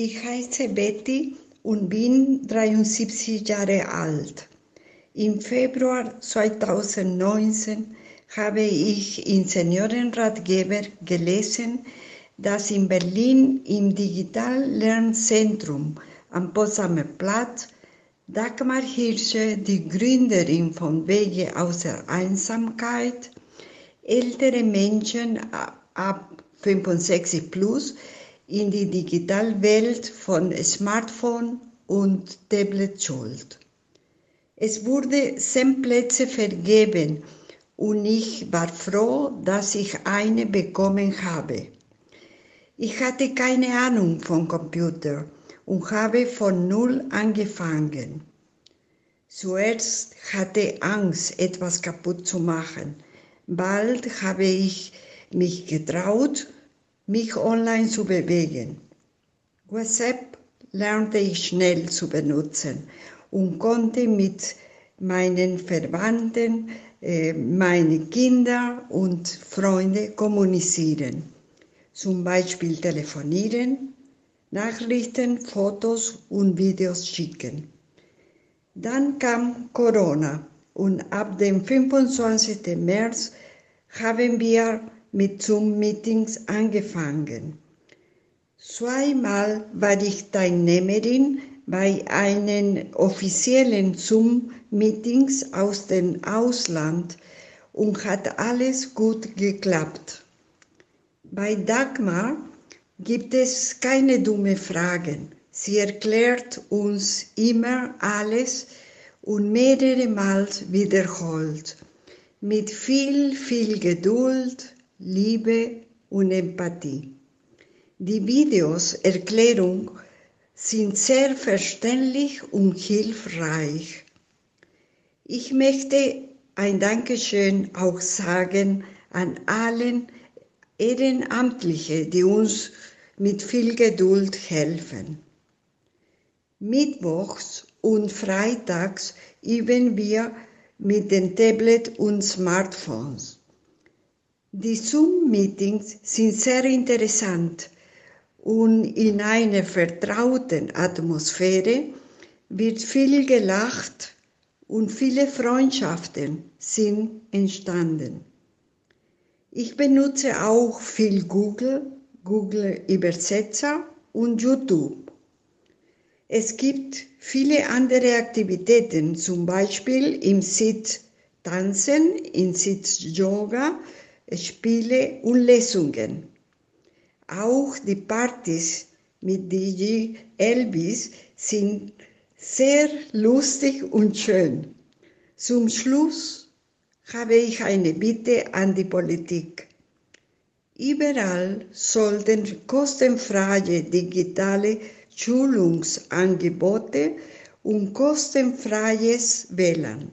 Ich heiße Betty und bin 73 Jahre alt. Im Februar 2019 habe ich in Seniorenratgeber gelesen, dass in Berlin im Digitallernzentrum am Potsdamer Platz Dagmar Hirsche, die Gründerin von Wege außer Einsamkeit, ältere Menschen ab 65 plus in die Digitalwelt von Smartphone und Tablet schuld. Es wurde zehn Plätze vergeben und ich war froh, dass ich eine bekommen habe. Ich hatte keine Ahnung von Computer und habe von Null angefangen. Zuerst hatte Angst, etwas kaputt zu machen. Bald habe ich mich getraut, mich online zu bewegen. WhatsApp lernte ich schnell zu benutzen und konnte mit meinen Verwandten, äh, meine Kinder und Freunde kommunizieren. Zum Beispiel telefonieren, Nachrichten, Fotos und Videos schicken. Dann kam Corona und ab dem 25. März haben wir mit Zoom-Meetings angefangen. Zweimal war ich Teilnehmerin bei einen offiziellen Zoom-Meetings aus dem Ausland und hat alles gut geklappt. Bei Dagmar gibt es keine dumme Fragen. Sie erklärt uns immer alles und mehrere Mal wiederholt. Mit viel, viel Geduld, Liebe und Empathie. Die Videos Erklärung sind sehr verständlich und hilfreich. Ich möchte ein Dankeschön auch sagen an allen Ehrenamtlichen, die uns mit viel Geduld helfen. Mittwochs und freitags üben wir mit den Tablet und Smartphones. Die Zoom-Meetings sind sehr interessant und in einer vertrauten Atmosphäre wird viel gelacht und viele Freundschaften sind entstanden. Ich benutze auch viel Google Google Übersetzer und YouTube. Es gibt viele andere Aktivitäten, zum Beispiel im Sitz Tanzen, im Sitz Yoga, Spiele und Lesungen. Auch die Partys mit DJ Elvis sind sehr lustig und schön. Zum Schluss habe ich eine Bitte an die Politik. Überall sollten kostenfreie digitale Schulungsangebote und kostenfreies WLAN